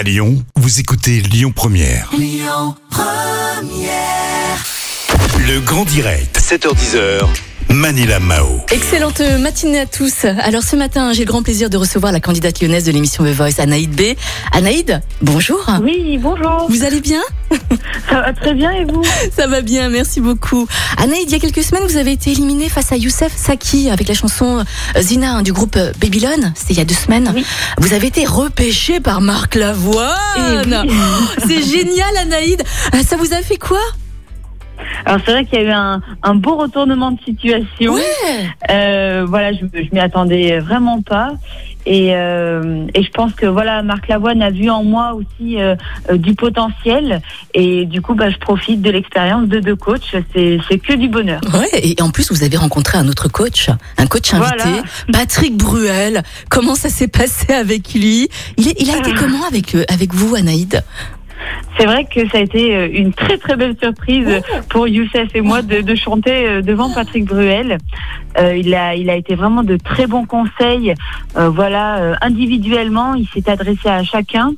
À Lyon, vous écoutez Lyon Première. Le grand direct, 7h10h. Manila Mao. Excellente matinée à tous. Alors ce matin, j'ai le grand plaisir de recevoir la candidate lyonnaise de l'émission The Voice, Anaïd B. Anaïd, bonjour. Oui, bonjour. Vous allez bien? Ça va très bien et vous Ça va bien, merci beaucoup. Anaïd, il y a quelques semaines, vous avez été éliminée face à Youssef Saki avec la chanson euh, Zina hein, du groupe euh, Babylon. C'était il y a deux semaines. Oui. Vous avez été repêchée par Marc Lavoine. Eh oui. Oh, C'est génial, Anaïd. Euh, Ça vous a fait quoi Alors c'est vrai qu'il y a eu un, un beau retournement de situation. Ouais. Euh, voilà, je, je m'y attendais vraiment pas. Et, euh, et je pense que voilà, Marc Lavoine a vu en moi aussi euh, euh, du potentiel. Et du coup, bah, je profite de l'expérience de deux coachs. C'est c'est que du bonheur. Ouais, et en plus, vous avez rencontré un autre coach, un coach invité, Voilà. Patrick Bruel. Comment ça s'est passé avec lui? Il, est, il a été comment avec, euh, avec vous, Anaïd C'est vrai que ça a été euh, une très très belle surprise pour Youssef et moi de, de chanter euh, devant Patrick Bruel. Euh, il a il a été vraiment de très bons conseils. Euh, voilà, euh, individuellement, il s'est adressé à chacun.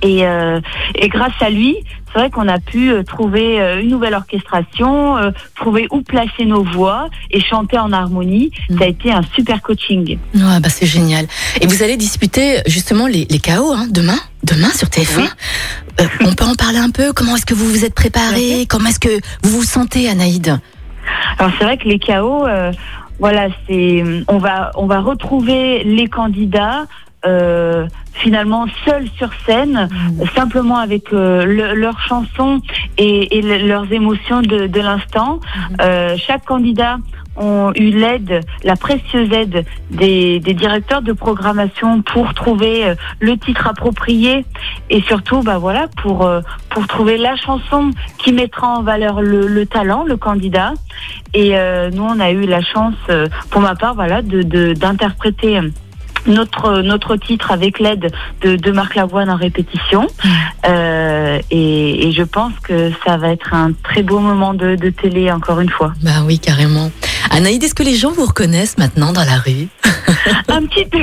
Et, euh, et grâce à lui, c'est vrai qu'on a pu euh, trouver euh, une nouvelle orchestration, euh, trouver où placer nos voix et chanter en harmonie. Mm. Ça a été un super coaching. Ouais, bah c'est génial. Et vous allez disputer justement les, les KO hein, demain? Demain sur TF1 Oui. Euh, On peut en parler un peu? Comment est-ce que vous vous êtes préparé? Comment est-ce que vous vous sentez, Anaïd Alors c'est vrai que les chaos, euh, voilà, c'est on va on va retrouver les candidats euh, finalement seuls sur scène, simplement avec euh, le- leurs chansons et, et le- leurs émotions de, de l'instant. Euh, chaque candidat ont eu l'aide, la précieuse aide des, des directeurs de programmation pour trouver euh, le titre approprié et surtout, bah voilà, pour euh, pour trouver la chanson qui mettra en valeur le, le talent, le candidat. Et euh, nous, on a eu la chance, euh, pour ma part, voilà, de de- d'interpréter. notre notre titre avec l'aide de, de Marc Lavoine en répétition Euh, et, et je pense que ça va être un très beau moment de, de télé encore une fois Bah oui, carrément. Anaïd, est-ce que les gens vous reconnaissent maintenant dans la rue? Un petit peu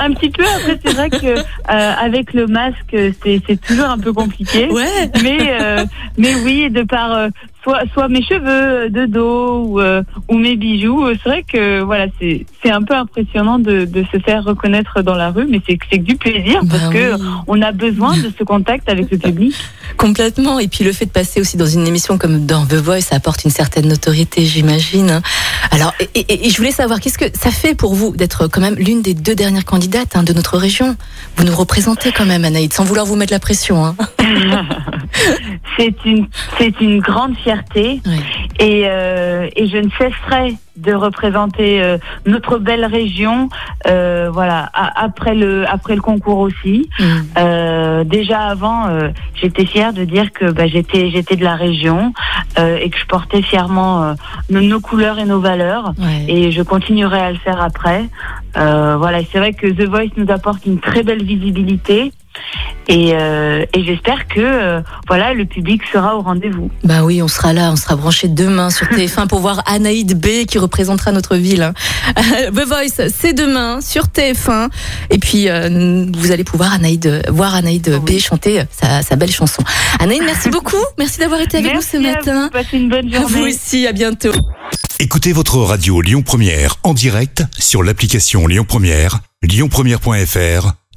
un petit peu. Après c'est vrai que euh, avec le masque c'est toujours un peu compliqué. Ouais. Mais euh, mais oui de par euh, soit soit mes cheveux de dos ou euh, ou mes bijoux euh, c'est vrai que voilà c'est c'est un peu impressionnant de, de se faire reconnaître dans la rue mais c'est que c'est que du plaisir parce Bah que oui. on a besoin de ce contact avec le public Complètement. Et puis le fait de passer aussi dans une émission comme dans The Voice, ça apporte une certaine notoriété, j'imagine. Alors, et, et- et je voulais savoir, qu'est-ce que ça fait pour vous d'être quand même l'une des deux dernières candidates hein, de notre région? Vous nous représentez quand même, Anaïd, sans vouloir vous mettre la pression. Hein. c'est une c'est une grande fierté Et euh, et je ne cesserai de représenter euh, notre belle région euh, voilà a- après le après le concours aussi Mm. Euh, déjà avant euh, j'étais fière de dire que bah, j'étais j'étais de la région euh, et que je portais fièrement euh, nos, nos couleurs et nos valeurs Ouais. et je continuerai à le faire après. Euh, voilà, c'est vrai que The Voice nous apporte une très belle visibilité et, euh, et j'espère que euh, voilà le public sera au rendez-vous. Bah oui, on sera là, on sera branché demain sur TF1 pour voir Anaïd B qui représentera notre ville. hein. The Voice, c'est demain sur TF1. Et puis, euh, vous allez pouvoir Anaïd, voir Anaïd B chanter sa, sa belle chanson. Anaïd, merci beaucoup. Merci d'avoir été avec Merci nous ce à matin. vous, passez une bonne À vous journée. aussi, à bientôt. Écoutez votre radio Lyon Première en direct sur l'application Lyon Première, lyonpremière.fr